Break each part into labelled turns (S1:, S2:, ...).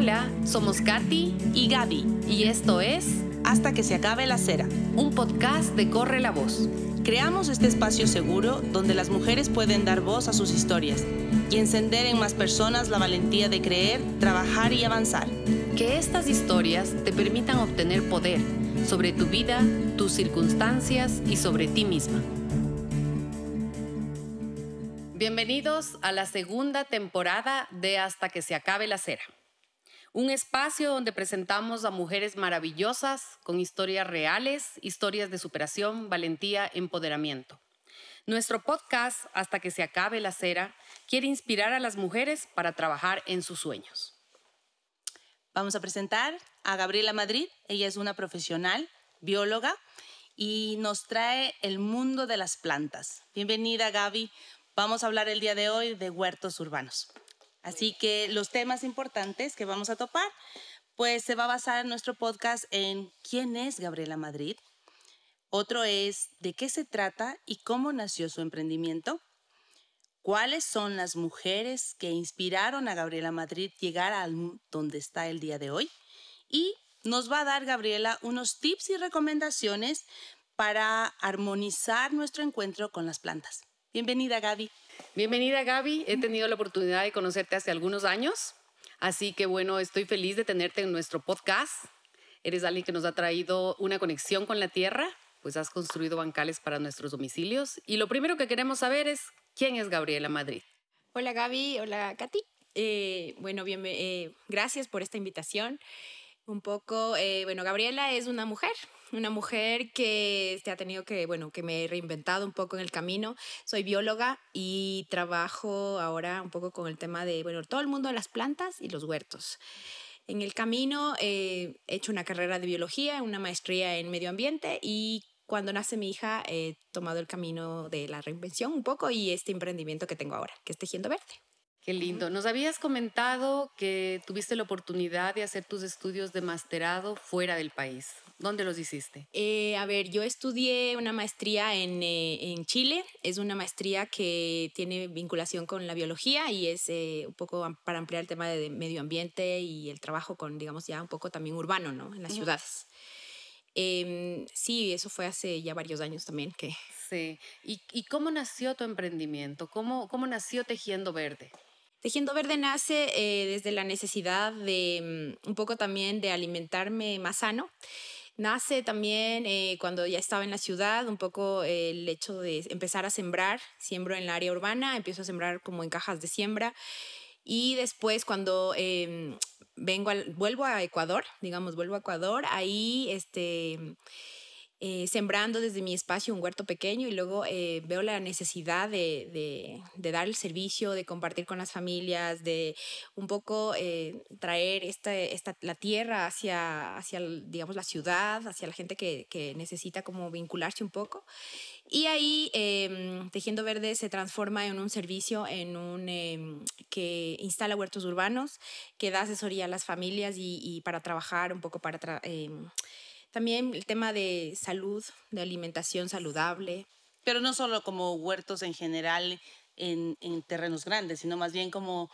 S1: Hola, somos Katy
S2: y Gaby.
S1: Y esto es
S2: Hasta que se acabe la cera.
S1: Un podcast de Corre la Voz.
S2: Creamos este espacio seguro donde las mujeres pueden dar voz a sus historias y encender en más personas la valentía de creer, trabajar y avanzar.
S1: Que estas historias te permitan obtener poder sobre tu vida, tus circunstancias y sobre ti misma. Bienvenidos a la segunda temporada de Hasta que se acabe la cera. Un espacio donde presentamos a mujeres maravillosas con historias reales, historias de superación, valentía, empoderamiento. Nuestro podcast, Hasta que se acabe la cera, quiere inspirar a las mujeres para trabajar en sus sueños.
S2: Vamos a presentar a Gabriela Madrid. Ella es una profesional, bióloga, y nos trae el mundo de las plantas. Bienvenida, Gaby. Vamos a hablar el día de hoy de huertos urbanos. Así que los temas importantes que vamos a topar, pues se va a basar nuestro podcast en quién es Gabriela Madrid. Otro es de qué se trata y cómo nació su emprendimiento. ¿Cuáles son las mujeres que inspiraron a Gabriela Madrid llegar a donde está el día de hoy? Y nos va a dar Gabriela unos tips y recomendaciones para armonizar nuestro encuentro con las plantas. Bienvenida Gaby.
S1: Bienvenida Gaby, he tenido la oportunidad de conocerte hace algunos años, así que bueno, estoy feliz de tenerte en nuestro podcast. Eres alguien que nos ha traído una conexión con la tierra, pues has construido bancales para nuestros domicilios y lo primero que queremos saber es quién es Gabriela Madrid.
S3: Hola Gaby, hola Katy. Eh, bueno, bien, eh, gracias por esta invitación. Un poco, eh, bueno, Gabriela es una mujer, una mujer que este, ha tenido que, bueno, que me he reinventado un poco en el camino. Soy bióloga y trabajo ahora un poco con el tema de, bueno, todo el mundo de las plantas y los huertos. En el camino eh, he hecho una carrera de biología, una maestría en medio ambiente y cuando nace mi hija he tomado el camino de la reinvención un poco y este emprendimiento que tengo ahora, que es Tejiendo Verde.
S1: Qué lindo. Nos habías comentado que tuviste la oportunidad de hacer tus estudios de masterado fuera del país. ¿Dónde los hiciste?
S3: Eh, a ver, yo estudié una maestría en, eh, en, Chile. Es una maestría que tiene vinculación con la biología y es eh, un poco para ampliar el tema de medio ambiente y el trabajo con, digamos, ya un poco también urbano, ¿no? En las ciudades. Em, sí, eso fue hace ya varios años también que...
S1: Sí. ¿Y, y cómo nació tu emprendimiento? ¿Cómo, ¿Cómo nació Tejiendo Verde?
S3: Tejiendo Verde nace eh, desde la necesidad de mm, un poco también de alimentarme más sano. Nace también eh, cuando ya estaba en la ciudad, un poco el hecho de empezar a sembrar. Siembro en la área urbana, empiezo a sembrar como en cajas de siembra. Y después cuando em, vengo vuelvo a Ecuador, digamos, vuelvo a Ecuador, ahí este eh, sembrando desde mi espacio un huerto pequeño y luego eh, veo la necesidad de, dar el servicio, de compartir con las familias, de un poco eh, traer esta, esta, la tierra hacia, hacia, digamos, la ciudad, hacia la gente que, que necesita como vincularse un poco. Y ahí em, Tejiendo Verde se transforma en un servicio en un, em, que instala huertos urbanos, que da asesoría a las familias y, para trabajar un poco para... Em, también el tema de salud, de alimentación saludable.
S2: Pero no solo como huertos en general en, en terrenos grandes, sino más bien como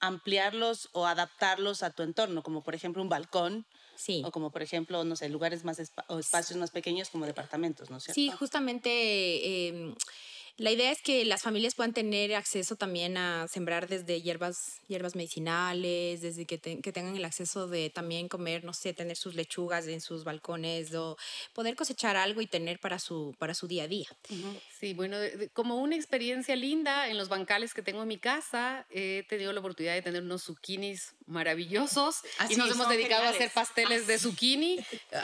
S2: ampliarlos o adaptarlos a tu entorno, como por ejemplo un balcón. Sí. O como por ejemplo, no sé, lugares más o espacios más pequeños como departamentos, ¿no es cierto?
S3: Sí, justamente eh, la idea es que las familias puedan tener acceso también a sembrar desde hierbas, hierbas medicinales, desde que, tengan el acceso de también comer, no sé, tener sus lechugas en sus balcones o poder cosechar algo y tener para su, para su día a día.
S1: Sí, bueno, como una experiencia linda en los bancales que tengo en mi casa, he tenido la oportunidad de tener unos zucchinis maravillosos y nos hemos dedicado a hacer pasteles de zucchini,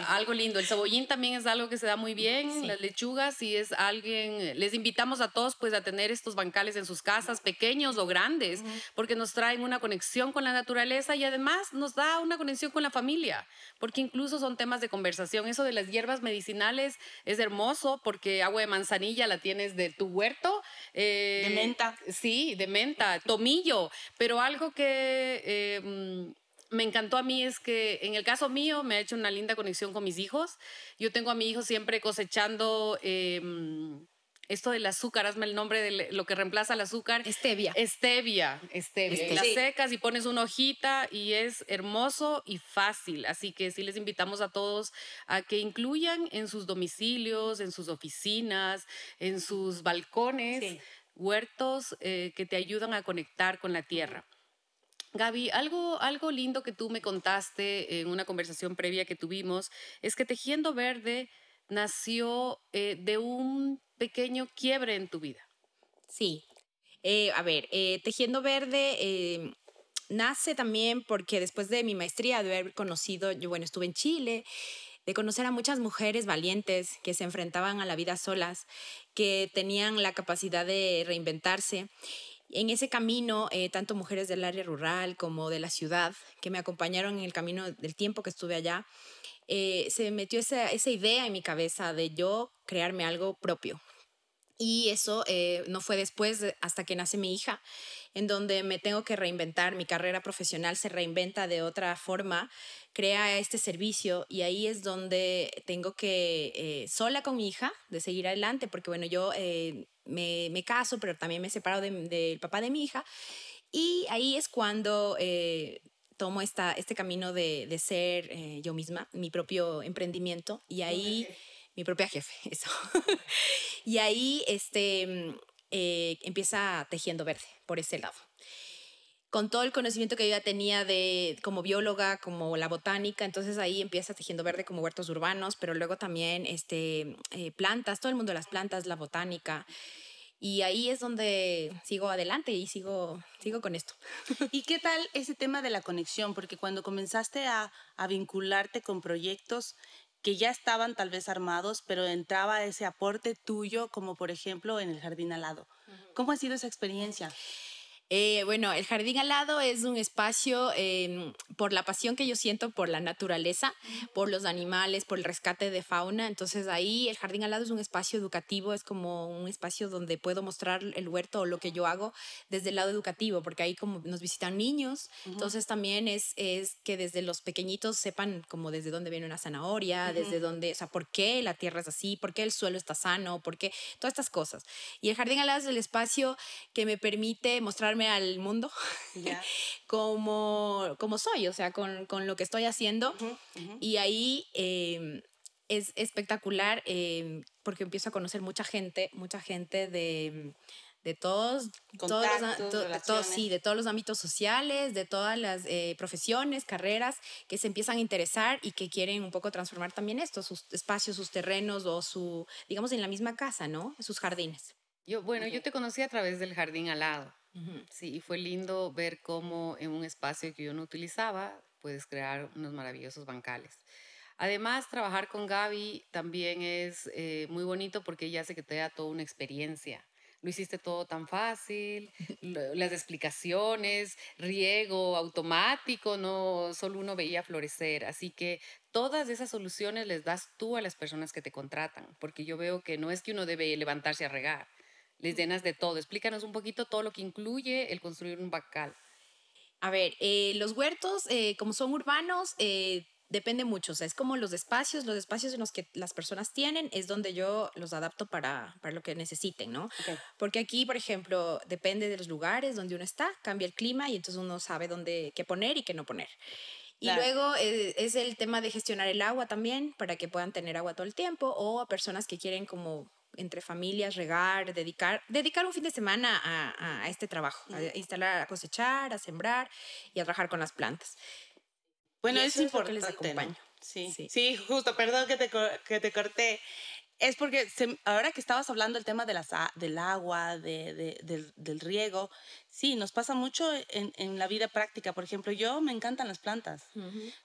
S1: algo lindo. El cebollín también es algo que se da muy bien, las lechugas, si es alguien, les invitamos a todos pues a tener estos bancales en sus casas, pequeños o grandes, porque nos traen una conexión con la naturaleza y además nos da una conexión con la familia, porque incluso son temas de conversación. Eso de las hierbas medicinales es hermoso porque agua de manzanilla la tienes de tu huerto.
S2: Eh, de menta.
S1: Sí, de menta, tomillo, pero algo que... Eh, me encantó a mí es que en el caso mío me ha hecho una linda conexión con mis hijos. Yo tengo a mi hijo siempre cosechando em, esto del azúcar, hazme el nombre de lo que reemplaza el azúcar.
S3: Stevia.
S1: Stevia, stevia. La secas y pones una hojita y es hermoso y fácil. Así que sí les invitamos a todos a que incluyan en sus domicilios, en sus oficinas, en sus balcones, huertos eh, que te ayudan a conectar con la tierra. Gaby, algo, algo lindo que tú me contaste en una conversación previa que tuvimos es que Tejiendo Verde nació eh, de un pequeño quiebre en tu vida.
S3: Sí. Eh, a ver, eh, Tejiendo Verde em, nace también porque después de mi maestría, de haber conocido, yo bueno, estuve en Chile, de conocer a muchas mujeres valientes que se enfrentaban a la vida solas, que tenían la capacidad de reinventarse. En ese camino, tanto mujeres del área rural como de la ciudad, que me acompañaron en el camino del tiempo que estuve allá, eh, se metió esa, esa, idea en mi cabeza de yo crearme algo propio. Y eso eh, no fue después, hasta que nace mi hija, en donde me tengo que reinventar, mi carrera profesional se reinventa de otra forma, crea este servicio y ahí es donde tengo que, eh, sola con mi hija, de seguir adelante, porque bueno, yo me, me, caso, pero también me separo del papá de mi hija. Y ahí es cuando tomo esta, este camino de, de ser eh, yo misma, mi propio emprendimiento, y ahí, mi propia jefe, eso. y ahí este, mm, eh, empieza tejiendo verde por ese lado. Con todo el conocimiento que yo ya tenía de como bióloga, como la botánica, entonces ahí empieza tejiendo verde como huertos urbanos, pero luego también este, eh, plantas, todo el mundo de las plantas, la botánica. Y ahí es donde sigo adelante y sigo, sigo con esto.
S2: ¿Y qué tal ese tema de la conexión? Porque cuando comenzaste a, a vincularte con proyectos que ya estaban tal vez armados, pero entraba ese aporte tuyo, como por ejemplo en el jardín al lado. ¿Cómo ha sido esa experiencia?
S3: Eh, bueno, el jardín al lado es un espacio em, por la pasión que yo siento por la naturaleza, por los animales, por el rescate de fauna. Entonces ahí el jardín al lado es un espacio educativo, es como un espacio donde puedo mostrar el huerto o lo que yo hago desde el lado educativo, porque ahí como nos visitan niños, entonces también es, es que desde los pequeñitos sepan como desde dónde viene una zanahoria, desde dónde, o sea, por qué la tierra es así, por qué el suelo está sano, por qué todas estas cosas. Y el jardín al lado es el espacio que me permite mostrar al mundo como, como soy, o sea, con, con lo que estoy haciendo. Y ahí em, es espectacular em, porque empiezo a conocer mucha gente, mucha gente de de todos, todos, los, sí, de todos los ámbitos sociales, de todas las eh, profesiones, carreras que se empiezan a interesar y que quieren un poco transformar también esto, sus espacios, sus terrenos o su, digamos, en la misma casa, ¿no? Sus jardines.
S1: Yo, bueno, yo te conocí a través del jardín al lado. Sí, y fue lindo ver cómo en un espacio que yo no utilizaba puedes crear unos maravillosos bancales. Además, trabajar con Gaby también es eh, muy bonito porque ella hace que te da toda una experiencia. Lo hiciste todo tan fácil, las explicaciones, riego automático, no solo uno veía florecer. Así que todas esas soluciones les das tú a las personas que te contratan, porque yo veo que no es que uno debe levantarse a regar, les llenas de todo. Explícanos un poquito todo lo que incluye el construir un bacal.
S3: A ver, eh, los huertos, eh, como son urbanos, eh, depende mucho. O sea, es como los espacios, los espacios en los que las personas tienen, es donde yo los adapto para, para lo que necesiten, ¿no? Porque aquí, por ejemplo, depende de los lugares donde uno está, cambia el clima y entonces uno sabe dónde qué poner y qué no poner. Y luego es el tema de gestionar el agua también, para que puedan tener agua todo el tiempo, o a personas que quieren como entre familias, regar, dedicar, dedicar un fin de semana a, a este trabajo, a instalar, a cosechar, a sembrar y a trabajar con las plantas.
S2: Bueno, es importante. les acompaño. Sí, sí, sí. justo, perdón que te, que te corté. Es porque ahora que estabas hablando del tema de las, del agua, de, de, del, del, riego, sí, nos pasa mucho en, en, la vida práctica. Por ejemplo, yo me encantan las plantas,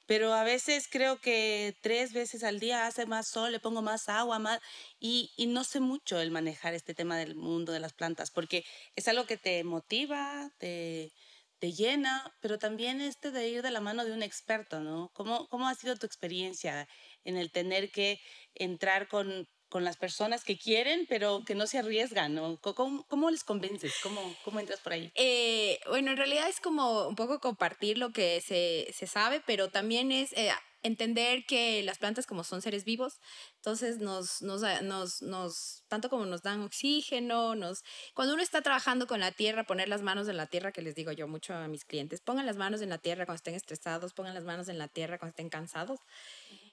S2: pero a veces creo que tres veces al día hace más sol, le pongo más agua, más, y, y, no sé mucho el manejar este tema del mundo de las plantas, porque es algo que te motiva, te, te llena, pero también este de ir de la mano de un experto, ¿no? ¿Cómo, cómo ha sido tu experiencia en el tener que entrar con con las personas que quieren, pero que no se arriesgan, ¿no? ¿Cómo, cómo les convences? ¿Cómo, ¿Cómo, entras por ahí?
S3: Eh, bueno, en realidad es como un poco compartir lo que se, se sabe, pero también es... Eh, entender que las plantas como son seres vivos, entonces nos, nos, nos, nos, tanto como nos dan oxígeno, nos, cuando uno está trabajando con la tierra, poner las manos en la tierra, que les digo yo mucho a mis clientes, pongan las manos en la tierra cuando estén estresados, pongan las manos en la tierra cuando estén cansados.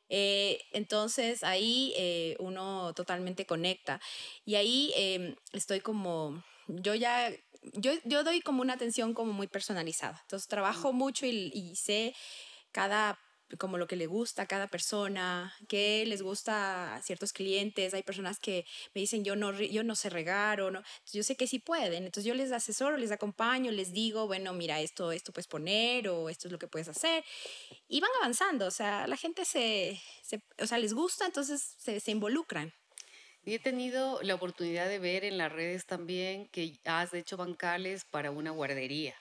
S3: Eh, entonces ahí eh, uno totalmente conecta y ahí em, estoy como, yo ya yo, yo, doy como una atención como muy personalizada. Entonces trabajo mucho y, y, sé cada como lo que le gusta a cada persona, qué les gusta a ciertos clientes. Hay personas que me dicen, yo no, yo no sé regar o no. yo sé que sí pueden. Entonces yo les asesoro, les acompaño, les digo, bueno, mira, esto, esto puedes poner o esto es lo que puedes hacer. Y van avanzando. O sea, la gente se, se o sea, les gusta, entonces se, se involucran.
S1: Y he tenido la oportunidad de ver en las redes también que has hecho bancales para una guardería.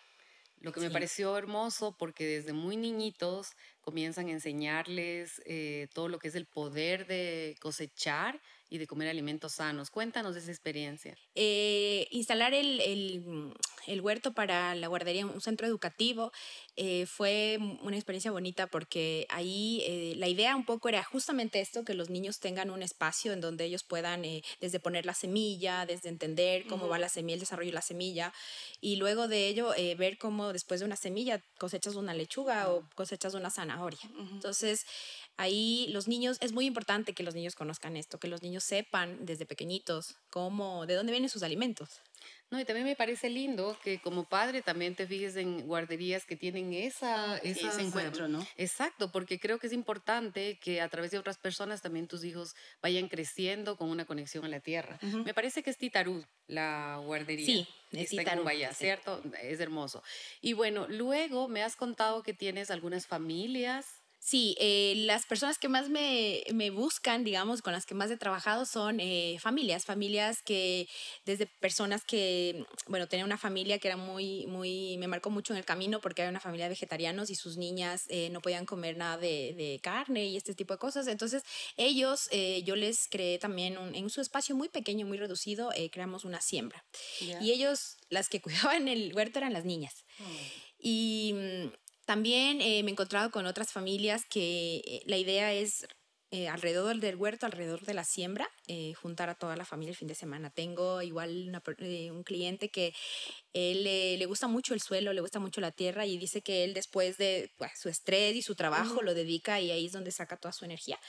S1: Lo que me pareció hermoso porque desde muy niñitos comienzan a enseñarles eh, todo lo que es el poder de cosechar y de comer alimentos sanos. Cuéntanos de esa experiencia.
S3: Eh, instalar el, el, el, huerto para la guardería, un centro educativo, eh, fue una experiencia bonita porque ahí eh, la idea un poco era justamente esto, que los niños tengan un espacio en donde ellos puedan desde poner la semilla, desde entender cómo va la semilla, el desarrollo de la semilla, y luego de ello ver cómo después de una semilla cosechas una lechuga o cosechas una zanahoria. Entonces, ahí los niños, es muy importante que los niños conozcan esto, que los niños sepan desde pequeñitos cómo, de dónde vienen sus alimentos.
S1: No, y también me parece lindo que como padre también te fijes en guarderías que tienen esa, ese
S2: encuentro, ¿no?
S1: Exacto, porque creo que es importante que a través de otras personas también tus hijos vayan creciendo con una conexión a la tierra. Me parece que es Titarú la guardería.
S3: Sí, es
S1: Está en Vaya, ¿cierto? Es hermoso. Y bueno, luego me has contado que tienes algunas familias
S3: Sí, eh, las personas que más me, me, buscan, digamos, con las que más he trabajado son eh, familias, familias que desde personas que, bueno, tenía una familia que era muy, muy, me marcó mucho en el camino porque era una familia de vegetarianos y sus niñas eh, no podían comer nada de, de, carne y este tipo de cosas. Entonces, ellos, yo les creé también un, en su espacio muy pequeño, muy reducido, creamos una siembra. Y ellos, las que cuidaban el huerto eran las niñas. Oh. Y mm, también eh, me he encontrado con otras familias que eh, la idea es eh, alrededor del huerto, alrededor de la siembra, juntar a toda la familia el fin de semana. Tengo igual un cliente que él le gusta mucho el suelo, le gusta mucho la tierra y dice que él después de pues, su estrés y su trabajo lo dedica y ahí es donde saca toda su energía.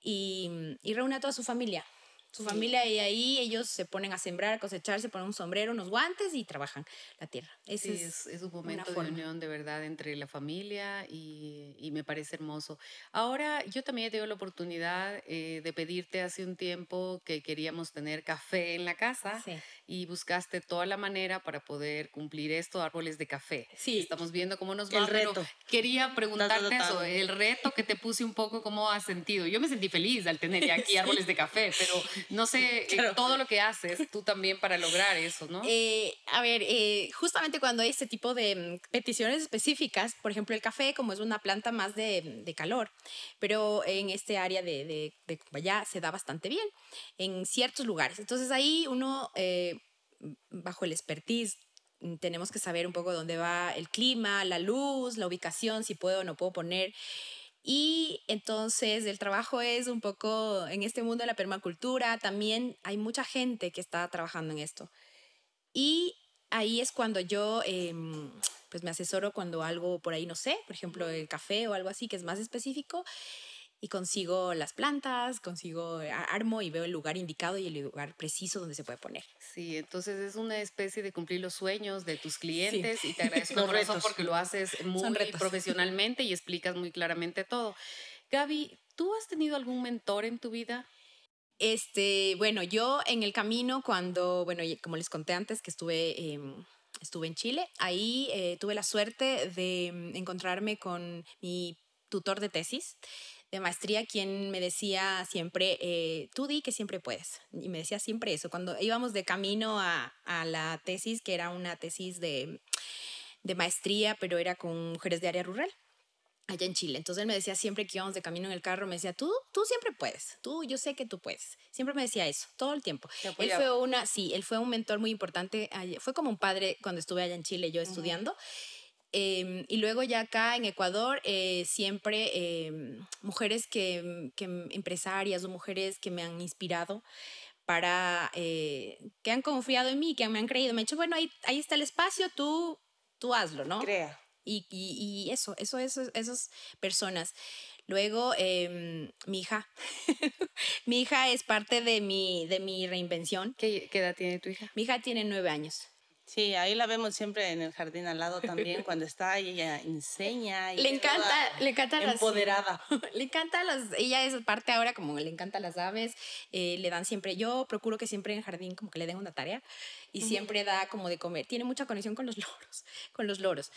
S3: Y, y reúne a toda su familia su familia y ahí ellos se ponen a sembrar, a cosechar, se ponen un sombrero, unos guantes y trabajan la tierra.
S1: Ese sí, es, es, un momento de unión de verdad entre la familia y, y, me parece hermoso. Ahora, yo también he tenido la oportunidad eh, de pedirte hace un tiempo que queríamos tener café en la casa y buscaste toda la manera para poder cumplir esto, árboles de café.
S3: Sí.
S1: Estamos viendo cómo nos va.
S2: El reto.
S1: quería preguntarte eso, el reto que te puse un poco, ¿cómo has sentido? Yo me sentí feliz al tener aquí árboles de café, pero no sé, eh, todo lo que haces tú también para lograr eso, ¿no?
S3: Eh, a ver, eh, justamente cuando hay este tipo de mm, peticiones específicas, por ejemplo, el café, como es una planta más de, de calor, pero en este área de, de, de se da bastante bien, en ciertos lugares. Entonces ahí uno, bajo el expertise, mm, tenemos que saber un poco dónde va el clima, la luz, la ubicación, si puedo o no puedo poner. Y entonces el trabajo es un poco en este mundo de la permacultura, también hay mucha gente que está trabajando en esto. Y ahí es cuando yo em, pues me asesoro cuando algo por ahí no sé, por ejemplo el café o algo así que es más específico y consigo las plantas, consigo, armo y veo el lugar indicado y el lugar preciso donde se puede poner.
S1: Sí, entonces es una especie de cumplir los sueños de tus clientes y te agradezco por eso porque lo haces muy profesionalmente y explicas muy claramente todo. Gaby, ¿tú has tenido algún mentor en tu vida?
S3: Este, bueno, yo en el camino cuando, bueno, como les conté antes que estuve... estuve en Chile. Ahí eh, tuve la suerte de mm, encontrarme con mi tutor de tesis de maestría quien me decía siempre, eh, tú di que siempre puedes. Y me decía siempre eso. Cuando íbamos de camino a, a la tesis, que era una tesis de, de maestría, pero era con mujeres de área rural allá en Chile. Entonces él me decía siempre que íbamos de camino en el carro, me decía, tú, tú siempre puedes, tú, yo sé que tú puedes. Siempre me decía eso, todo el tiempo. Él fue una, sí, él fue un mentor muy importante, fue como un padre cuando estuve allá en Chile yo estudiando. Em, y luego ya acá en Ecuador, eh, siempre em, mujeres que, que, empresarias o mujeres que me han inspirado para, eh, que han confiado en mí, que me han creído, me han dicho, bueno, ahí, ahí está el espacio, tú, tú hazlo, ¿no?
S2: Crea.
S3: Y, y, y eso, eso, eso, esas personas. Luego, eh, mi hija. mi hija es parte de mi, de mi reinvención.
S1: ¿Qué, ¿Qué, edad tiene tu hija?
S3: Mi hija tiene nueve años.
S2: Sí, ahí la vemos siempre en el jardín al lado también, cuando está y ella enseña. Y
S3: le encanta, le encanta
S2: empoderada.
S3: le encanta las, ella es parte ahora como le encanta las aves, eh, le dan siempre, yo procuro que siempre en el jardín como que le den una tarea y siempre da como de comer, tiene mucha conexión con los loros, con los loros.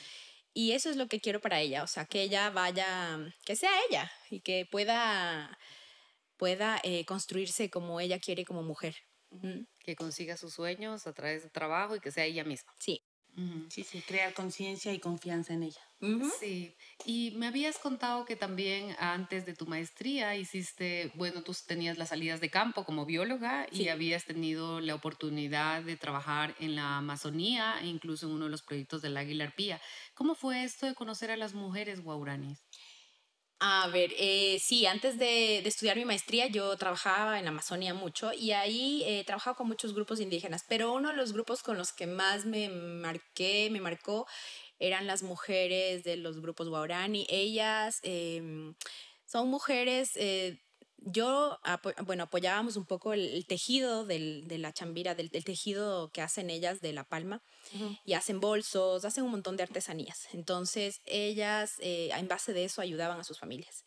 S3: Y eso es lo que quiero para ella, o sea, que ella vaya, que sea ella y que pueda, pueda eh, construirse como ella quiere como mujer.
S1: Que consiga sus sueños a través de trabajo y que sea ella misma.
S3: Sí.
S2: Sí, sí, crear conciencia y confianza en ella.
S1: Sí, y me habías contado que también antes de tu maestría hiciste, bueno, tú tenías las salidas de campo como bióloga y habías tenido la oportunidad de trabajar en la Amazonía e incluso en uno de los proyectos del Águila Arpía. ¿Cómo fue esto de conocer a las mujeres guauranis?
S3: A ver, eh, sí, antes de, estudiar mi maestría yo trabajaba en Amazonia mucho y ahí he trabajado con muchos grupos indígenas, pero uno de los grupos con los que más me marqué, me marcó, eran las mujeres de los grupos Guarani. Ellas em, son mujeres eh, yo, bueno, apoyábamos un poco el, tejido del, de la chambira, del, tejido que hacen ellas de la palma, y hacen bolsos, hacen un montón de artesanías. Entonces, ellas, eh, en base de eso, ayudaban a sus familias.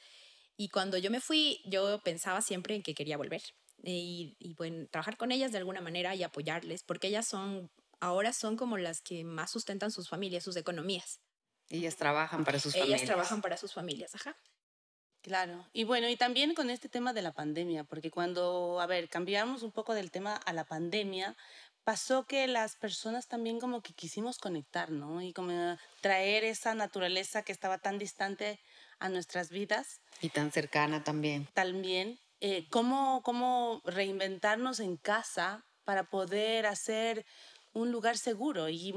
S3: Y cuando yo me fui, yo pensaba siempre en que quería volver y, y bueno, trabajar con ellas de alguna manera y apoyarles, porque ellas son, ahora son como las que más sustentan sus familias, sus economías.
S1: Ellas trabajan para sus familias.
S3: Ellas trabajan para sus familias, ajá.
S2: Claro, y bueno, y también con este tema de la pandemia, porque cuando, a ver, cambiamos un poco del tema a la pandemia, pasó que las personas también como que quisimos conectar, ¿no? Y como traer esa naturaleza que estaba tan distante a nuestras vidas.
S1: Y tan cercana también.
S2: También, eh, ¿cómo, cómo reinventarnos en casa para poder hacer un lugar seguro y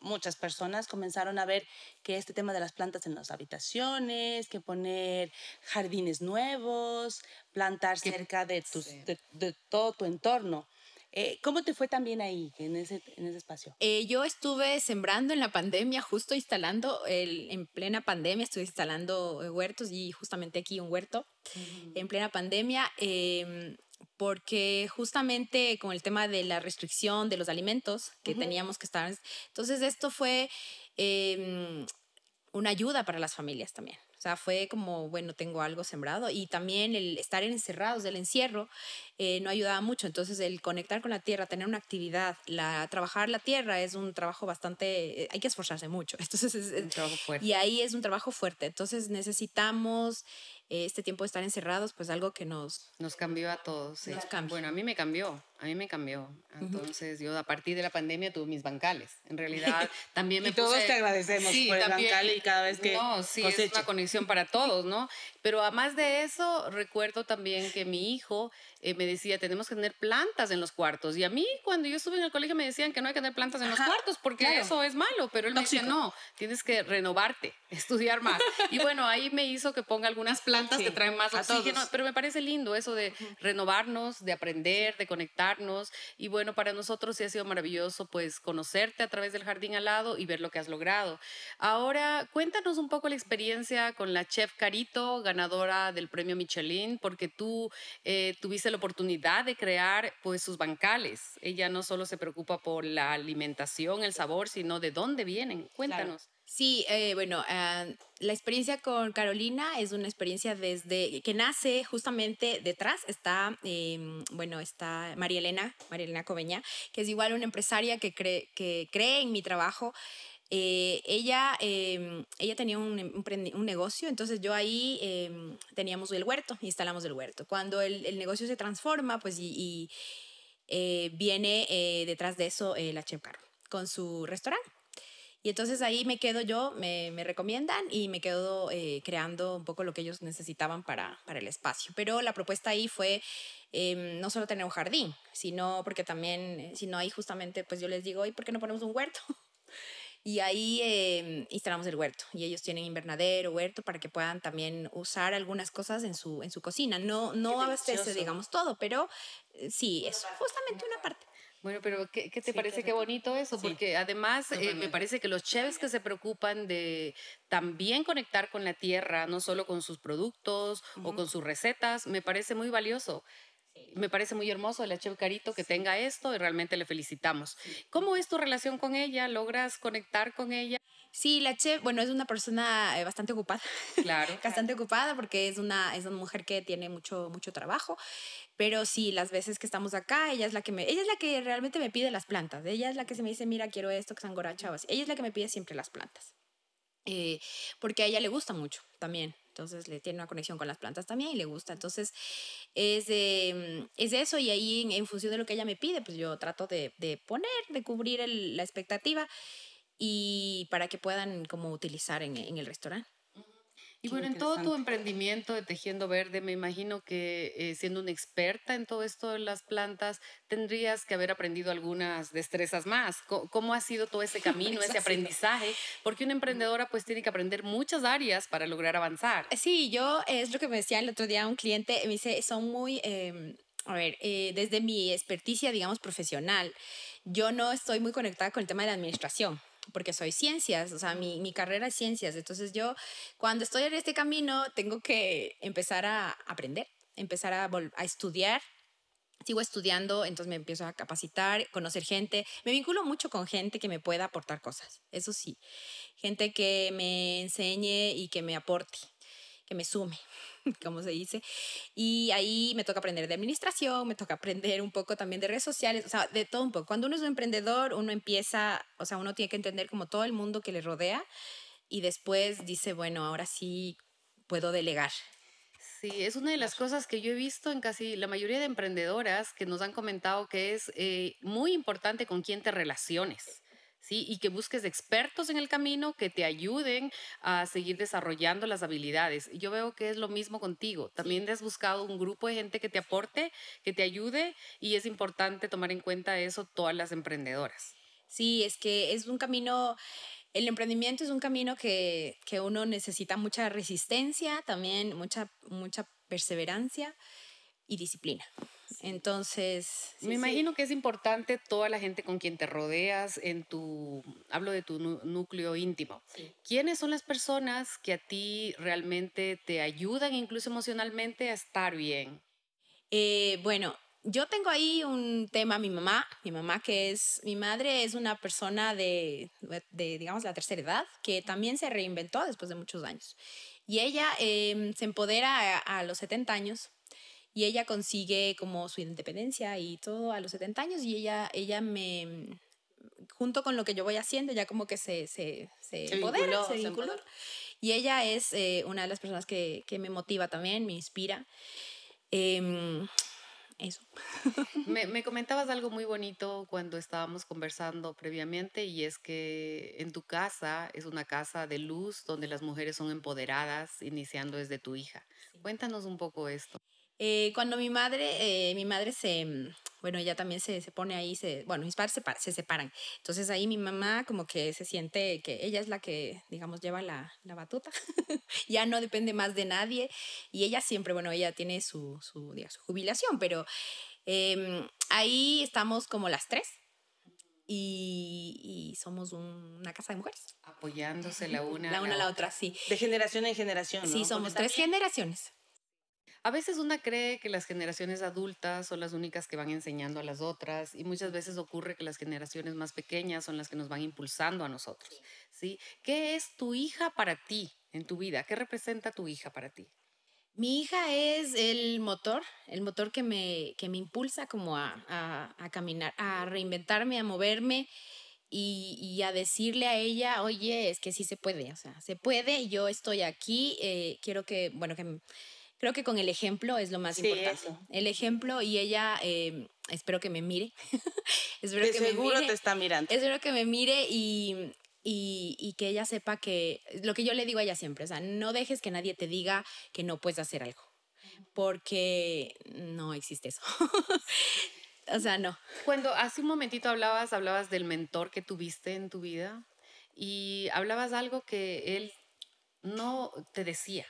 S2: muchas personas comenzaron a ver que este tema de las plantas en las habitaciones, que poner jardines nuevos, plantar cerca de, tus, de, todo tu entorno. Eh, ¿Cómo te fue también ahí, en ese, en ese espacio?
S3: Eh, yo estuve sembrando en la pandemia, justo instalando, el, en plena pandemia, estuve instalando huertos y justamente aquí un huerto. En plena pandemia, eh, porque justamente con el tema de la restricción de los alimentos que teníamos que estar, entonces esto fue em, una ayuda para las familias también. O sea, fue como, bueno, tengo algo sembrado y también el estar encerrados del encierro eh, no ayudaba mucho. Entonces, el conectar con la tierra, tener una actividad, la, trabajar la tierra es un trabajo bastante, eh, hay que esforzarse mucho. Entonces, es, un trabajo fuerte. Y ahí es un trabajo fuerte. Entonces, necesitamos este tiempo de estar encerrados, pues algo que nos...
S1: Nos cambió a todos. Sí. Bueno, a mí me cambió, a mí me cambió. Entonces yo a partir de la pandemia tuve mis bancales. En realidad también me
S2: y todos te agradecemos por el bancal y cada vez que
S1: No, sí, es una conexión para todos, ¿no? Pero además de eso, recuerdo también que mi hijo eh, me decía, tenemos que tener plantas en los cuartos. Y a mí, cuando yo estuve en el colegio, me decían que no hay que tener plantas en los cuartos porque eso es malo. Pero él me decía, no, tienes que renovarte, estudiar más. y bueno, ahí me hizo que ponga algunas plantas que traen más oxígeno. Pero me parece lindo eso de renovarnos, de aprender, de conectarnos. Y bueno, para nosotros sí ha sido maravilloso, pues, conocerte a través del jardín al lado y ver lo que has logrado. Ahora, cuéntanos un poco la experiencia con la chef Carito, ganadora del premio Michelin, porque tú eh, tuviste la oportunidad de crear pues sus bancales. Ella no solo se preocupa por la alimentación, el sabor, sino de dónde vienen. Cuéntanos.
S3: Sí, eh, bueno, ah, la experiencia con Carolina es una experiencia desde que nace justamente detrás está, em, bueno, está María Elena, María Elena Coveña, que es igual una empresaria que cree, que cree en mi trabajo. Eh, ella, em, ella tenía un, negocio, entonces yo ahí em, teníamos el huerto, instalamos el huerto. Cuando el, negocio se transforma, pues y, eh, viene detrás de eso la Chef Caro con su restaurante. Y entonces ahí me quedo yo, me, me recomiendan y me quedo creando un poco lo que ellos necesitaban para, para el espacio. Pero la propuesta ahí fue em, no solo tener un jardín, sino porque también, si no hay justamente, pues yo les digo, ¿y por qué no ponemos un huerto? Y ahí eh, instalamos el huerto. Y ellos tienen invernadero, huerto, para que puedan también usar algunas cosas en su, en su cocina. No, no abastece, digamos, todo, pero eh, sí, es justamente una parte.
S1: Bueno, pero ¿qué, qué te parece qué bonito eso? Porque además eh, me parece que los chefs que se preocupan de también conectar con la tierra, no solo con sus productos o con sus recetas, me parece muy valioso. Me parece muy hermoso la chef Carito que tenga esto y realmente le felicitamos. ¿Cómo es tu relación con ella? ¿Logras conectar con ella?
S3: Sí, la chef, bueno, es una persona eh, bastante ocupada.
S1: Claro.
S3: bastante ocupada porque es una, es una mujer que tiene mucho, mucho trabajo. Pero sí, las veces que estamos acá, ella es la que me, ella es la que realmente me pide las plantas. Ella es la que se me dice, mira, quiero esto, que sangoracha. Ella es la que me pide siempre las plantas. Eh, porque a ella le gusta mucho también. Entonces le tiene una conexión con las plantas también y le gusta. Entonces es, es eso y ahí en, función de lo que ella me pide, pues yo trato de, de poner, de cubrir la expectativa y para que puedan como utilizar en, en el restaurante.
S1: Y bueno, en todo tu emprendimiento de Tejiendo Verde, me imagino que eh, siendo una experta en todo esto de las plantas, tendrías que haber aprendido algunas destrezas más. ¿Cómo, ha sido todo ese camino, ese aprendizaje? Porque una emprendedora pues tiene que aprender muchas áreas para lograr avanzar.
S3: Sí, yo es lo que me decía el otro día un cliente, me dice, son muy... Em, a ver, eh, desde mi experticia, digamos, profesional, yo no estoy muy conectada con el tema de la administración porque soy ciencias, o sea, mi, mi, carrera es ciencias. Entonces yo, cuando estoy en este camino, tengo que empezar a aprender, empezar a, a estudiar. Sigo estudiando, entonces me empiezo a capacitar, conocer gente. Me vinculo mucho con gente que me pueda aportar cosas, eso sí. Gente que me enseñe y que me aporte, que me sume. como se dice. Y ahí me toca aprender de administración, me toca aprender un poco también de redes sociales, o sea, de todo un poco. Cuando uno es un emprendedor, uno empieza, o sea, uno tiene que entender como todo el mundo que le rodea y después dice, bueno, ahora sí puedo delegar.
S1: Sí, es una de las cosas que yo he visto en casi la mayoría de emprendedoras que nos han comentado que es eh, muy importante con quién te relaciones. ¿Sí? Y que busques expertos en el camino que te ayuden a seguir desarrollando las habilidades. Yo veo que es lo mismo contigo. También has buscado un grupo de gente que te aporte, que te ayude y es importante tomar en cuenta eso todas las emprendedoras.
S3: Sí, es que es un camino el emprendimiento es un camino que, que, uno necesita mucha resistencia, también mucha, mucha perseverancia y disciplina. Entonces...
S1: Me imagino que es importante toda la gente con quien te rodeas en tu, hablo de tu núcleo íntimo. ¿Quiénes son las personas que a ti realmente te ayudan incluso emocionalmente a estar bien?
S3: Eh, bueno, yo tengo ahí un tema, mi mamá, mi mamá que es, mi madre es una persona de, de digamos, la tercera edad, que también se reinventó después de muchos años. Y ella em, se empodera a, a los 70 años y ella consigue como su independencia y todo a los 70 años y ella, ella me, junto con lo que yo voy haciendo, ya como que se, se, se, empodera, se vinculó. Y ella es eh, una de las personas que, que, me motiva también, me inspira. Em, eso.
S1: Me, me, comentabas algo muy bonito cuando estábamos conversando previamente y es que en tu casa es una casa de luz donde las mujeres son empoderadas, iniciando desde tu hija. Cuéntanos un poco esto.
S3: Eh, cuando mi madre, eh, mi madre se, mm, bueno, ella también se, se pone ahí, se, bueno, mis padres se, se, separan. Entonces ahí mi mamá como que se siente que ella es la que, digamos, lleva la, la batuta. ya no depende más de nadie. Y ella siempre, bueno, ella tiene su, su, digamos, su jubilación, pero eh, ahí estamos como las tres. Y, y, somos una casa de mujeres.
S1: Apoyándose la una,
S3: la una a la otra, sí.
S2: De generación en generación.
S3: ¿no? Sí, somos tres generaciones.
S1: A veces una cree que las generaciones adultas son las únicas que van enseñando a las otras y muchas veces ocurre que las generaciones más pequeñas son las que nos van impulsando a nosotros. ¿sí? ¿Qué es tu hija para ti en tu vida? ¿Qué representa tu hija para ti?
S3: Mi hija es el motor, el motor que me, que me impulsa como a, a, caminar, a reinventarme, a moverme y, y, a decirle a ella, oye, es que sí se puede, o sea, se puede, yo estoy aquí, eh, quiero que, bueno, que creo que con el ejemplo es lo más importante. El ejemplo y ella, em, espero que me mire.
S2: espero que seguro me mire. te está mirando.
S3: Espero que me mire y, y, y, que ella sepa que lo que yo le digo a ella siempre, o sea, no dejes que nadie te diga que no puedes hacer algo, porque no existe eso. o sea, no.
S1: Cuando hace un momentito hablabas, hablabas del mentor que tuviste en tu vida. y hablabas algo que él no te decía,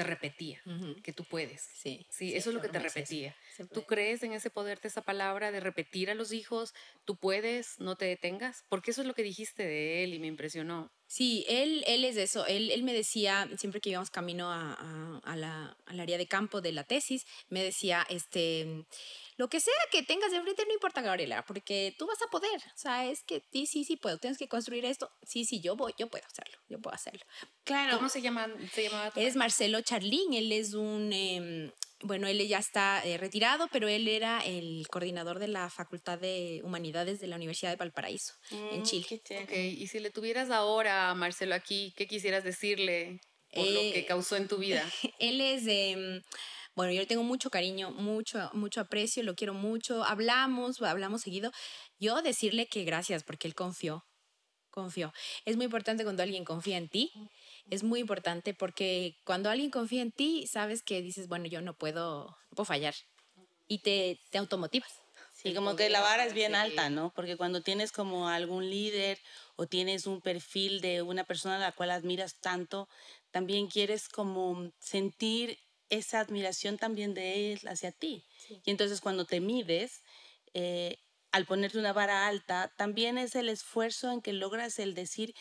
S1: te repetía, que tú puedes. Sí, sí, eso es lo que te repetía. ¿Tú crees en ese poder de esa palabra de repetir a los hijos, tú puedes, no te detengas? Porque eso es lo que dijiste de él y me impresionó.
S3: Sí, él, él es eso. Él, él me decía, siempre que íbamos camino a, a, la, al área de campo de la tesis, me decía, este, lo que sea que tengas de frente no importa, Gabriela, porque tú vas a poder. O sea, es que sí, sí, sí puedo. Tienes que construir esto. Sí, sí, yo voy, yo puedo hacerlo. Yo puedo hacerlo.
S1: Claro. ¿Cómo se llama? Se
S3: llamaba es Marcelo Charlín. Él es un, em, bueno, él ya está eh, retirado, pero él era el coordinador de la Facultad de Humanidades de la Universidad de Valparaíso, en mm, Chile.
S1: Okay. Y si le tuvieras ahora a Marcelo aquí, ¿qué quisieras decirle por lo que eh, causó en tu vida?
S3: él es de bueno, yo le tengo mucho cariño, mucho, mucho aprecio, lo quiero mucho, hablamos, hablamos seguido. Yo decirle que gracias porque él confió, confió. Es muy importante cuando alguien confía en ti, es muy importante porque cuando alguien confía en ti, sabes que dices, bueno, yo no puedo, puedo fallar y te, te automotivas.
S2: Sí, como que la vara es bien alta, ¿no? Porque cuando tienes como algún líder o tienes un perfil de una persona a la cual admiras tanto, también quieres como sentir esa admiración también de él hacia ti. Y entonces cuando te mides, eh, al ponerte una vara alta, también es el esfuerzo en que logras el decir,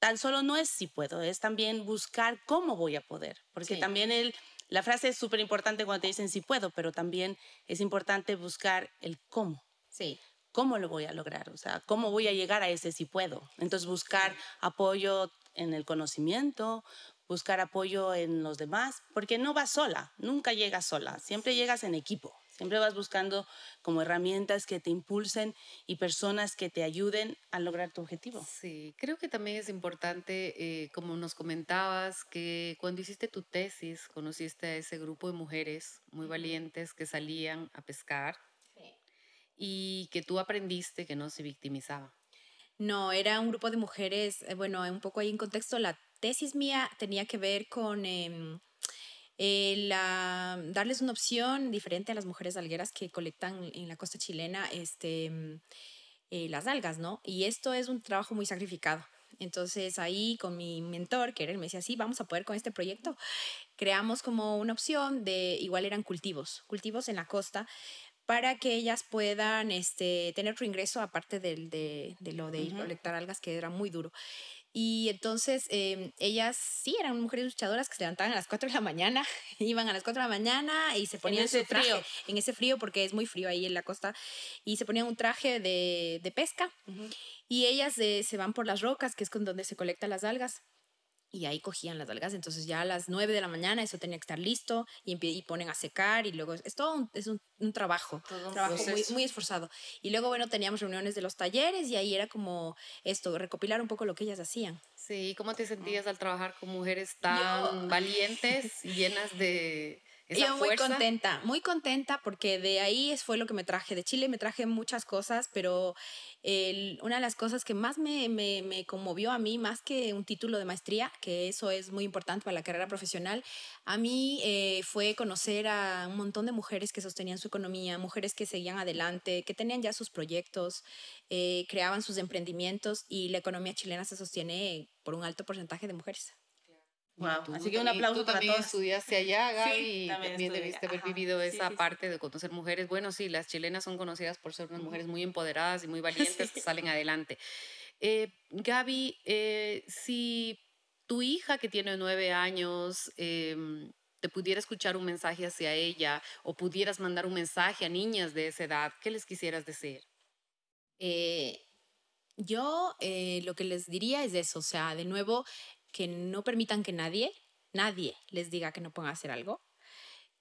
S2: tan solo no es si puedo, es también buscar cómo voy a poder. Porque también el, la frase es súper importante cuando te dicen si puedo, pero también es importante buscar el cómo.
S3: Sí.
S2: ¿Cómo lo voy a lograr? O sea, ¿cómo voy a llegar a ese si puedo? Entonces buscar apoyo en el conocimiento, buscar apoyo en los demás, porque no vas sola, nunca llegas sola, siempre llegas en equipo, siempre vas buscando como herramientas que te impulsen y personas que te ayuden a lograr tu objetivo.
S1: Sí, creo que también es importante, eh, como nos comentabas, que cuando hiciste tu tesis conociste a ese grupo de mujeres muy valientes que salían a pescar y que tú aprendiste que no se victimizaban.
S3: No, era un grupo de mujeres, eh, bueno, un poco ahí en contexto, la tesis mía tenía que ver con em, darles una opción diferente a las mujeres algueras que colectan en la costa chilena este, em, eh, las algas, ¿no? Y esto es un trabajo muy sacrificado. Entonces ahí con mi mentor, que era él, me decía, sí, vamos a poder con este proyecto. Creamos como una opción de, igual eran cultivos, cultivos en la costa, para que ellas puedan este, tener otro ingreso aparte de, de, lo de colectar algas, que era muy duro. Y entonces em, ellas sí eran mujeres luchadoras que se levantaban a las 4 de la mañana, iban a las 4 de la mañana y se ponían en ese frío. en ese frío porque es muy frío ahí en la costa, y se ponían un traje de, de pesca y ellas eh, se van por las rocas, que es con donde se colectan las algas y ahí cogían las algas. Entonces ya a las 9 de la mañana eso tenía que estar listo y, y ponen a secar y luego es todo un, es un, un trabajo, un trabajo muy, muy, esforzado. Y luego, bueno, teníamos reuniones de los talleres y ahí era como esto, recopilar un poco lo que ellas hacían.
S1: Sí, ¿cómo te sentías al trabajar con mujeres tan valientes y llenas de yo
S3: muy contenta, muy contenta porque de ahí fue lo que me traje. De Chile me traje muchas cosas, pero una de las cosas que más me, me, me, conmovió a mí, más que un título de maestría, que eso es muy importante para la carrera profesional, a mí eh, fue conocer a un montón de mujeres que sostenían su economía, mujeres que seguían adelante, que tenían ya sus proyectos, eh, creaban sus emprendimientos y la economía chilena se sostiene por un alto porcentaje de mujeres.
S1: Así que un aplauso tú para también estudiaste allá, Gaby, y también, debiste haber vivido esa parte de conocer mujeres. Bueno, sí, las chilenas son conocidas por ser unas mujeres muy empoderadas y muy valientes que salen adelante. Eh, Gaby, eh, si tu hija que tiene nueve años em, te pudiera escuchar un mensaje hacia ella o pudieras mandar un mensaje a niñas de esa edad, ¿qué les quisieras decir?
S3: Eh, yo lo que les diría es eso, o sea, de nuevo, que no permitan que nadie, nadie les diga que no puedan hacer algo,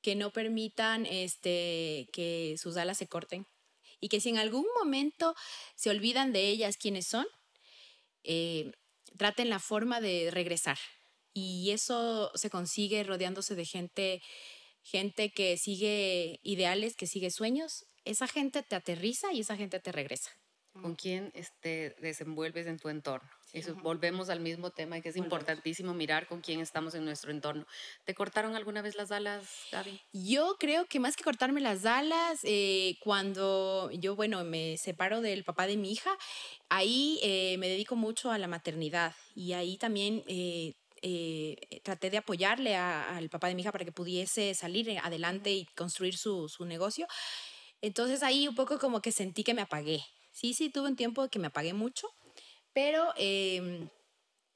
S3: que no permitan este, que sus alas se corten y que si en algún momento se olvidan de ellas quiénes son, eh, traten la forma de regresar. Y eso se consigue rodeándose de gente, gente que sigue ideales, que sigue sueños. Esa gente te aterriza y esa gente te regresa.
S1: ¿Con quién este, desenvuelves en tu entorno? Eso, volvemos al mismo tema que es importantísimo mirar con quién estamos en nuestro entorno. ¿Te cortaron alguna vez las alas, Gaby?
S3: Yo creo que más que cortarme las alas, eh, cuando yo, bueno, me separo del papá de mi hija, ahí eh, me dedico mucho a la maternidad y ahí también... Eh, traté de apoyarle al papá de mi hija para que pudiese salir adelante y construir su, su negocio. Entonces ahí un poco como que sentí que me apagué. Sí, sí, tuve un tiempo que me apagué mucho, pero em,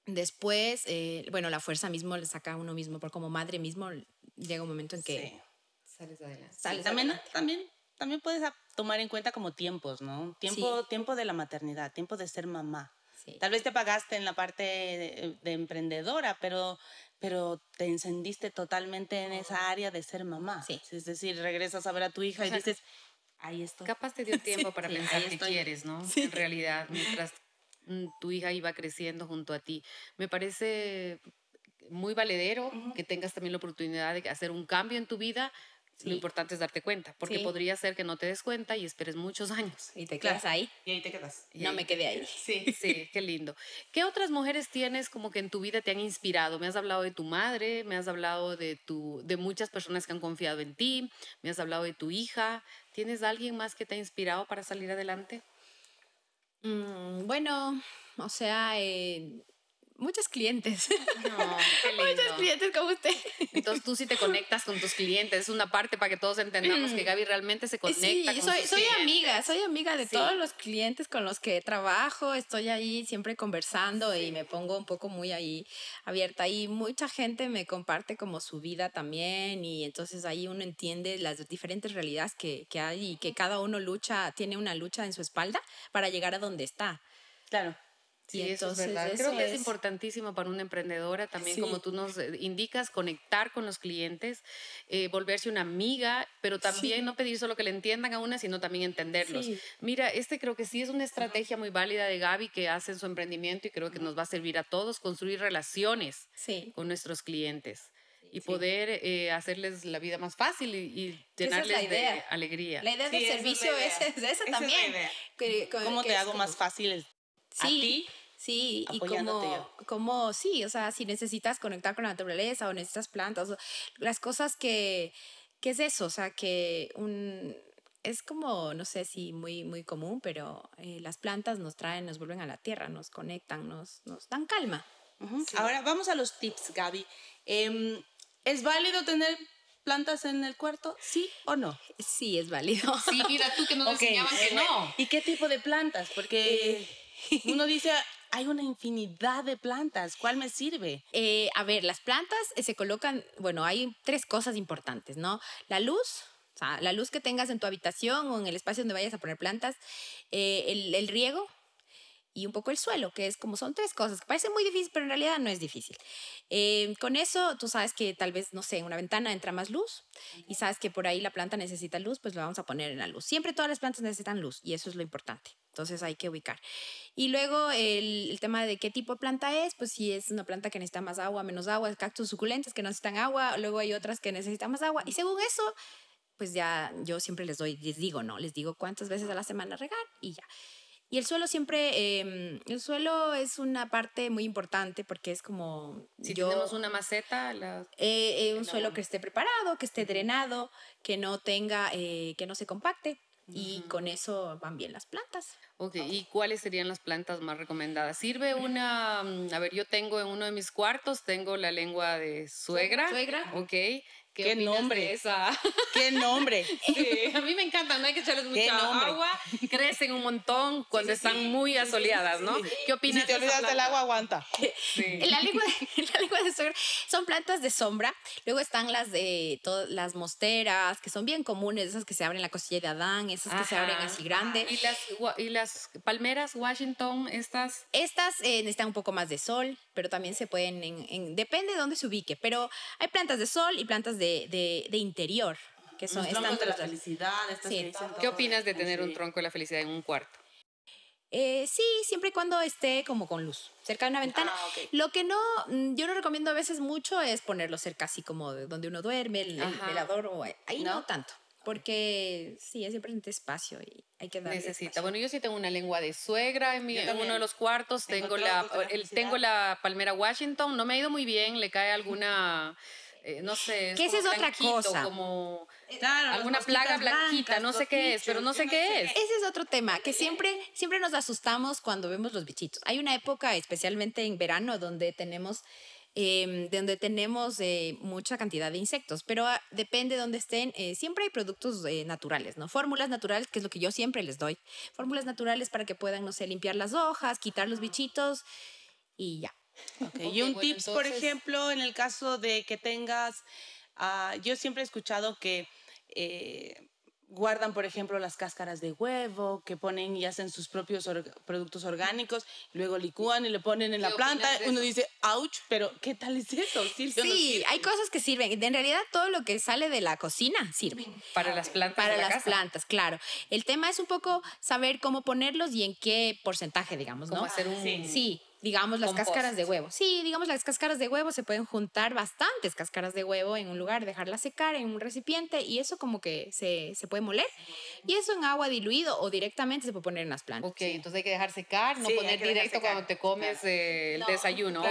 S3: después, eh, bueno, la fuerza mismo le saca a uno mismo, porque como madre mismo llega un momento en que
S2: sales adelante. también, también, también puedes tomar en cuenta como tiempos, ¿no? Tiempo, tiempo de la maternidad, tiempo de ser mamá. Tal vez te apagaste en la parte de, emprendedora, pero, pero te encendiste totalmente en esa área de ser mamá. Es decir, regresas a ver a tu hija y dices, ahí estoy.
S1: Capaz te dio tiempo para pensar qué quieres, ¿no? En realidad, mientras tu hija iba creciendo junto a ti. Me parece muy valedero que tengas también la oportunidad de hacer un cambio en tu vida. Lo importante es darte cuenta, porque podría ser que no te des cuenta y esperes muchos años.
S3: Y te quedas ahí.
S2: Y ahí te quedas.
S3: no me quedé ahí.
S1: Sí. sí, qué lindo. ¿Qué otras mujeres tienes como que en tu vida te han inspirado? Me has hablado de tu madre, me has hablado de, tu, de muchas personas que han confiado en ti, me has hablado de tu hija. ¿Tienes alguien más que te ha inspirado para salir adelante?
S3: Mm, bueno, o sea, eh, muchos clientes. No, Muchos clientes como usted.
S1: Entonces tú sí te conectas con tus clientes. Es una parte para que todos entendamos que mm. Gaby realmente se conecta
S3: sí, soy, soy amiga, soy amiga de todos los clientes con los que trabajo. Estoy ahí siempre conversando y me pongo un poco muy ahí abierta. Y mucha gente me comparte como su vida también. Y entonces ahí uno entiende las diferentes realidades que, que hay y que cada uno lucha, tiene una lucha en su espalda para llegar a donde está.
S2: Claro.
S1: Sí, eso es verdad. Creo que es. importantísimo para una emprendedora también, como tú nos indicas, conectar con los clientes, eh, volverse una amiga, pero también no pedir solo que le entiendan a una, sino también entenderlos. Mira, este creo que sí es una estrategia muy válida de Gaby que hace en su emprendimiento y creo que nos va a servir a todos construir relaciones con nuestros clientes y poder eh, hacerles la vida más fácil y, llenarles de alegría.
S3: La idea del servicio es, esa, también.
S2: ¿Cómo te hago más fácil sí, a ti?
S3: Sí, y como, como, sí, o sea, si necesitas conectar con la naturaleza o necesitas plantas, las cosas que, ¿qué es eso? O sea, que un, es como, no sé si muy, muy común, pero eh, las plantas nos traen, nos vuelven a la tierra, nos conectan, nos, nos dan calma.
S2: Ahora vamos a los tips, Gaby. Em, ¿Es válido tener plantas en el cuarto? ¿Sí o no?
S3: Sí, es válido.
S1: Sí, mira tú que nos enseñaban que no.
S2: ¿Y qué tipo de plantas? Porque eh, uno dice, hay una infinidad de plantas. ¿Cuál me sirve?
S3: Eh, a ver, las plantas eh, se colocan, bueno, hay tres cosas importantes, ¿no? La luz, la luz que tengas en tu habitación o en el espacio donde vayas a poner plantas, el, el riego, y un poco el suelo, que es como son tres cosas que parece muy difícil, pero en realidad no es difícil. Eh, con eso, tú sabes que tal vez, no sé, en una ventana entra más luz y sabes que por ahí la planta necesita luz, pues lo vamos a poner en la luz. Siempre todas las plantas necesitan luz y eso es lo importante. Entonces hay que ubicar. Y luego el, el, tema de qué tipo de planta es, pues si es una planta que necesita más agua, menos agua, cactus suculentes que necesitan agua, luego hay otras que necesitan más agua. Y según eso, pues ya yo siempre les doy, les digo, ¿no? Les digo cuántas veces a la semana regar y ya. Y el suelo siempre, em, el suelo es una parte muy importante porque es como...
S1: Si tenemos una maceta,
S3: la, eh, eh, un suelo que esté preparado, que esté drenado, que no tenga, eh, que no se compacte. Y con eso van bien las plantas.
S1: Ok, ¿y cuáles serían las plantas más recomendadas? Sirve una, mm, a ver, yo tengo en uno de mis cuartos, tengo la lengua de suegra.
S3: Suegra.
S1: Ok,
S2: ¿Qué, nombre? esa? ¿Qué nombre?
S1: a mí me encanta, no hay que echarles mucha agua. Crecen un montón cuando están muy asoleadas, ¿no? ¿Qué opinas?
S2: Si te olvidas del agua, aguanta.
S3: la, lengua de, la lengua de son plantas de sombra. Luego están las de todas las mosteras, que son bien comunes, esas que se abren en la cosilla de Adán, esas que se abren así grande.
S1: ¿Y las, ¿Y las palmeras Washington, estas?
S3: Estas eh, necesitan un poco más de sol, pero también se pueden, en, depende de dónde se ubique. Pero hay plantas de sol y plantas de de, de, interior. Que son
S2: estas de la felicidad.
S1: ¿Qué opinas de tener un tronco de la felicidad en un cuarto?
S3: Eh, sí, siempre y cuando esté como con luz, cerca de una ventana. Ah, Lo que no, mm, yo no recomiendo a veces mucho es ponerlo cerca así como de donde uno duerme, el, velador, o ahí ¿No? tanto. porque sí, es importante espacio y hay que darle
S1: Necesita. Bueno, yo sí tengo una lengua de suegra en, mi, en uno de los cuartos. Tengo, la, el, tengo la palmera Washington. No me ha ido muy bien. Le cae alguna... Eh, no sé.
S3: Que esa es otra cosa.
S1: Como alguna plaga blanquita, no sé qué es, pero no sé qué es.
S3: Ese es otro tema, que siempre, siempre nos asustamos cuando vemos los bichitos. Hay una época, especialmente en verano, donde tenemos eh, donde tenemos eh, mucha cantidad de insectos, pero ah, depende de dónde estén, eh, siempre hay productos eh, naturales, ¿no? Fórmulas naturales, que es lo que yo siempre les doy. Fórmulas naturales para que puedan, no sé, limpiar las hojas, quitar los bichitos y ya.
S2: Okay. y un tips, por ejemplo, en el caso de que tengas, uh, yo siempre he escuchado que guardan, por ejemplo, las cáscaras de huevo, que ponen y hacen sus propios productos orgánicos, luego licúan y le ponen en la planta. Uno dice, ouch, pero ¿qué tal es eso?
S3: sí, hay cosas que sirven. En realidad, todo lo que sale de la cocina sirve.
S1: Para las plantas.
S3: Para las plantas, claro. El tema es un poco saber cómo ponerlos y en qué porcentaje, digamos, ¿no?
S1: hacer un...
S3: sí digamos, las cáscaras de huevo. Sí, digamos, las cáscaras de huevo se pueden juntar bastantes cáscaras de huevo en un lugar, dejarlas secar en un recipiente y eso como que se, se puede moler. Y eso en agua diluido o directamente se puede poner en las plantas.
S1: Ok, entonces hay que dejar secar, no poner directo cuando te comes eh, el desayuno.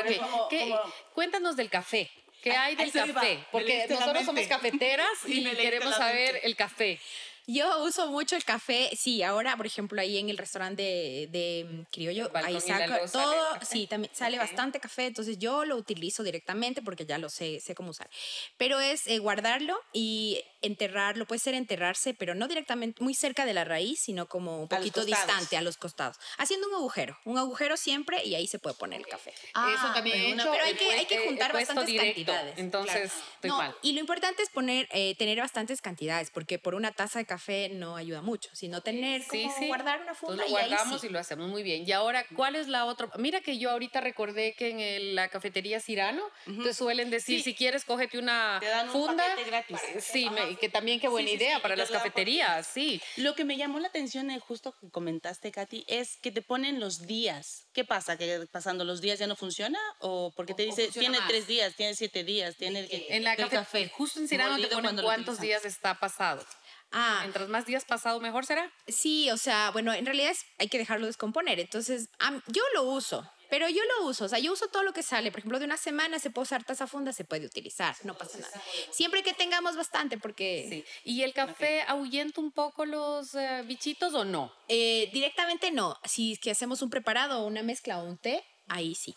S1: Okay. Cuéntanos del café. ¿Qué hay del café? Porque nosotros somos cafeteras y queremos saber el café.
S3: Yo uso mucho el café, sí, ahora, por ejemplo, ahí en el restaurante de, de mm, Criollo, ahí saco todo, sí, también sale bastante café, entonces yo lo utilizo directamente porque ya lo sé, sé cómo usar. Pero es eh, guardarlo y enterrarlo, puede ser enterrarse, pero no directamente muy cerca de la raíz, sino como un poquito distante a los costados, haciendo un agujero, un agujero siempre y ahí se puede poner el café.
S1: Ah, Eso también
S3: pero hay que, hay que juntar bastantes cantidades.
S1: Entonces, estoy mal.
S3: Y lo importante es poner, eh, tener bastantes cantidades, porque por una taza de café no ayuda mucho, sino tener como guardar una funda.
S1: Entonces lo guardamos y, lo hacemos muy bien. Y ahora, ¿cuál es la otra? Mira que yo ahorita recordé que en la cafetería Cirano te suelen decir, si quieres, cógete una
S2: te dan un
S1: funda.
S2: gratis.
S1: Sí, que también qué buena idea para las cafeterías, sí.
S2: Lo que me llamó la atención, eh, justo que comentaste, Katy, es que te ponen los días. ¿Qué pasa? ¿Que pasando los días ya no funciona? ¿O porque te dice, tiene tres días, tiene siete días, tiene
S1: En la café, justo en Cirano te ponen cuántos días está pasado. Ah. Mientras más días pasado, mejor será.
S3: Sí, o sea, bueno, en realidad hay que dejarlo descomponer. Entonces, yo lo uso, pero yo lo uso. O sea, yo uso todo lo que sale. Por ejemplo, de una semana se puede usar taza funda, se puede utilizar, no pasa nada. Siempre que tengamos bastante, porque.
S1: Sí. ¿Y el café ahuyenta un poco los eh, bichitos o no?
S3: Eh, directamente no. Si es que hacemos un preparado o una mezcla o un té, ahí sí.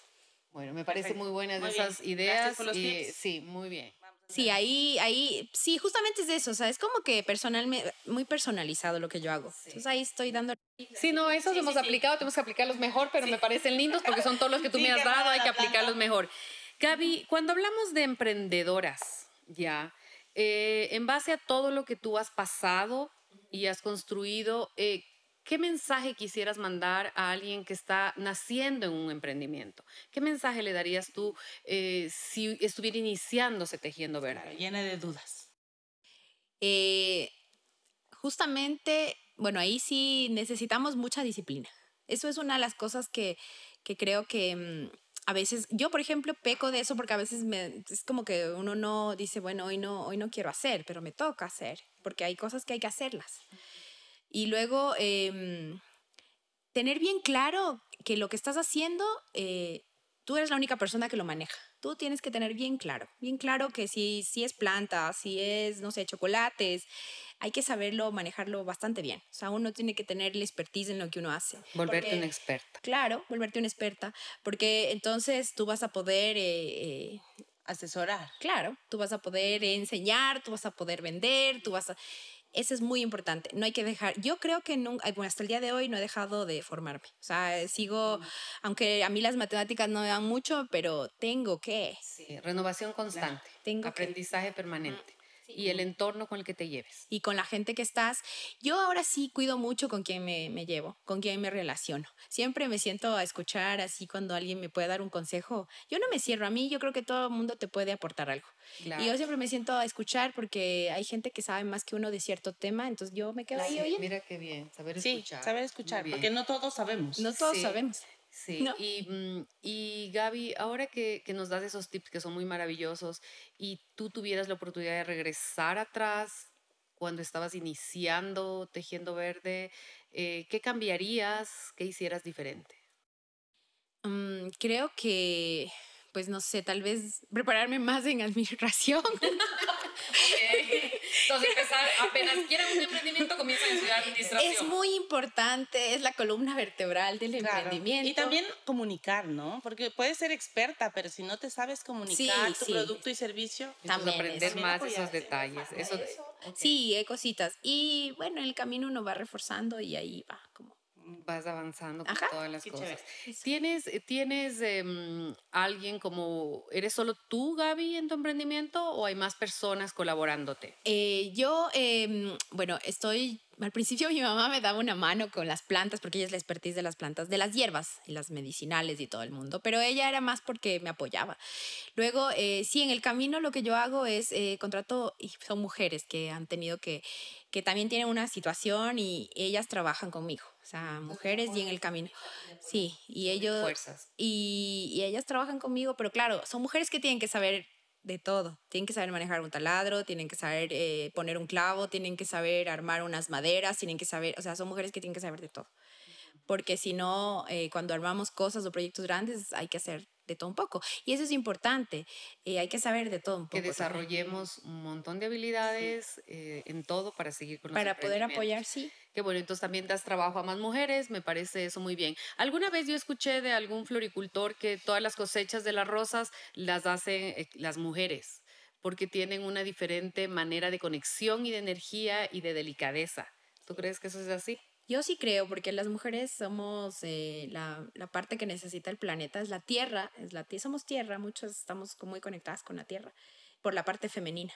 S1: Bueno, me parece muy buenas esas ideas. Y, sí, muy bien.
S3: Sí, ahí, ahí, sí, justamente es de eso, o sea, es como que personalmente, muy personalizado lo que yo hago. Entonces ahí estoy dando...
S1: Sí, no, esos hemos aplicado, tenemos que aplicarlos mejor, pero me parecen lindos porque son todos los que tú me has dado, hay que aplicarlos mejor. Gaby, cuando hablamos de emprendedoras, ya, eh, en base a todo lo que tú has pasado y has construido, eh, ¿Qué mensaje quisieras mandar a alguien que está naciendo en un emprendimiento? ¿Qué mensaje le darías tú eh, si estuviera iniciándose tejiendo verde?
S2: Llena de dudas.
S3: Eh, justamente, bueno, ahí sí necesitamos mucha disciplina. Eso es una de las cosas que, que creo que mm, a veces, yo por ejemplo peco de eso porque a veces me, es como que uno no dice, bueno, hoy no, hoy no quiero hacer, pero me toca hacer, porque hay cosas que hay que hacerlas. Y luego, em, tener bien claro que lo que estás haciendo, eh, tú eres la única persona que lo maneja. Tú tienes que tener bien claro, bien claro que si, si es planta, si es, no sé, chocolates, hay que saberlo, manejarlo bastante bien. O sea, uno tiene que tener el expertise en lo que uno hace.
S1: Volverte una experta.
S3: Claro, volverte una experta, porque entonces tú vas a poder... Eh, eh,
S2: asesorar.
S3: Claro, tú vas a poder enseñar, tú vas a poder vender, tú vas a... Eso es muy importante. No hay que dejar. Yo creo que nunca, bueno, hasta el día de hoy no he dejado de formarme. O sea, sigo, aunque a mí las matemáticas no me dan mucho, pero tengo que.
S1: Sí, renovación constante. Tengo aprendizaje permanente y el entorno con el que te lleves.
S3: Y con la gente que estás. Yo ahora sí cuido mucho con quien me, me, llevo, con quien me relaciono. Siempre me siento a escuchar así cuando alguien me puede dar un consejo. Yo no me cierro a mí, yo creo que todo el mundo te puede aportar algo. Y yo siempre me siento a escuchar porque hay gente que sabe más que uno de cierto tema, entonces yo me quedo ahí oyendo.
S1: Mira qué bien, saber escuchar.
S2: Sí, saber escuchar, porque no todos sabemos.
S3: No todos sabemos.
S1: Sí, y, mm, y, Gaby, ahora que, que, nos das esos tips que son muy maravillosos y tú tuvieras la oportunidad de regresar atrás cuando estabas iniciando Tejiendo Verde? Eh, ¿Qué cambiarías? ¿Qué hicieras diferente?
S3: Mm, creo que, pues no sé, tal vez prepararme más en administración.
S1: Entonces, empezar, apenas quieran un emprendimiento, comienzan a estudiar administración.
S3: Es muy importante, es la columna vertebral del emprendimiento.
S2: Y también comunicar, ¿no? Porque puedes ser experta, pero si no te sabes comunicar tu producto y servicio,
S1: también aprender más esos detalles. Eso,
S3: Sí, hay cositas. Y bueno, en el camino uno va reforzando y ahí va como
S1: vas avanzando con todas las cosas. ¿Tienes, eh, tienes em, alguien como, eres solo tú, Gaby, en tu emprendimiento o hay más personas colaborándote?
S3: Eh, yo, em, bueno, estoy, al principio mi mamá me daba una mano con las plantas porque ella es la expertise de las plantas, de las hierbas y las medicinales y todo el mundo, pero ella era más porque me apoyaba. Luego, eh, sí, en el camino lo que yo hago es contrato, y son mujeres que han tenido que, que también tienen una situación y ellas trabajan conmigo o sea, mujeres y en el camino. Sí, y ellos...
S1: Fuerzas.
S3: Y, y ellas trabajan conmigo, pero claro, son mujeres que tienen que saber de todo. Tienen que saber manejar un taladro, tienen que saber eh, poner un clavo, tienen que saber armar unas maderas, tienen que saber, o sea, son mujeres que tienen que saber de todo. Porque si no, eh, cuando armamos cosas o proyectos grandes, hay que hacer de todo un poco. Y eso es importante, eh, hay que saber de todo un poco.
S1: Que desarrollemos un montón de habilidades eh, en todo para seguir con
S3: Para poder apoyar, sí.
S1: Qué bueno, entonces también das trabajo a más mujeres, me parece eso muy bien. Alguna vez yo escuché de algún floricultor que todas las cosechas de las rosas las hacen eh, las mujeres porque tienen una diferente manera de conexión y de energía y de delicadeza. ¿Tú crees que eso es así?
S3: Yo sí creo, porque las mujeres somos eh, la, la, parte que necesita el planeta, es la tierra, es la, somos tierra, muchos estamos muy conectadas con la tierra, por la parte femenina.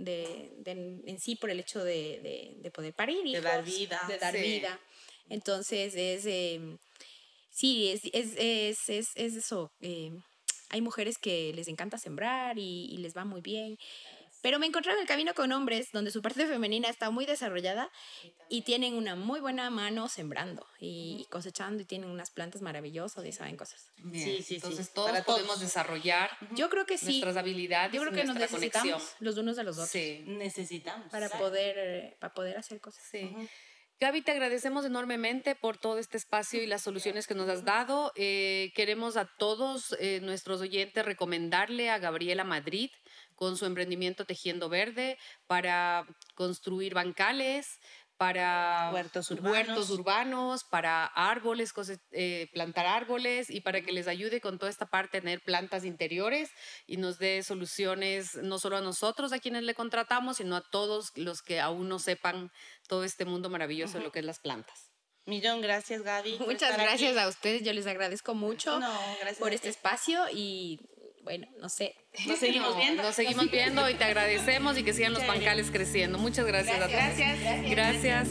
S3: De, de en sí por el hecho de, de, de poder parir
S2: de dar vida
S3: de dar vida entonces es eh, sí es, es, es, es, es eso eh, hay mujeres que les encanta sembrar y, y les va muy bien pero me encontré en el camino con hombres donde su parte femenina está muy desarrollada y tienen una muy buena mano sembrando y cosechando y tienen unas plantas maravillosas y saben cosas.
S1: Sí, sí, Entonces todos podemos desarrollar
S3: yo creo que sí.
S1: nuestras habilidades.
S3: Yo creo que nos necesitamos los unos de los otros.
S2: Sí. Necesitamos.
S3: Para poder, para poder hacer cosas.
S1: Sí. Gaby, te agradecemos enormemente por todo este espacio y las soluciones que nos has dado. Eh, queremos a todos eh, nuestros oyentes recomendarle a Gabriela Madrid con su emprendimiento Tejiendo Verde para construir bancales, para
S2: huertos urbanos,
S1: urbanos para árboles, eh, plantar árboles y para que les ayude con toda esta parte a tener plantas interiores y nos dé soluciones no solo a nosotros, a quienes le contratamos, sino a todos los que aún no sepan todo este mundo maravilloso de lo que es las plantas.
S2: Millón gracias, Gaby.
S3: Muchas gracias a ustedes. Yo les agradezco mucho por este espacio y bueno, no sé.
S2: Nos seguimos viendo.
S1: Nos seguimos viendo y te agradecemos y que sigan los bancales creciendo. Muchas gracias, a todos.
S3: Gracias.
S1: Gracias.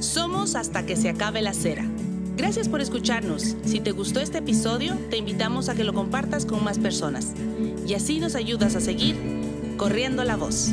S2: Somos hasta que se acabe la cera. Gracias por escucharnos. Si te gustó este episodio, te invitamos a que lo compartas con más personas y así nos ayudas a seguir corriendo la voz.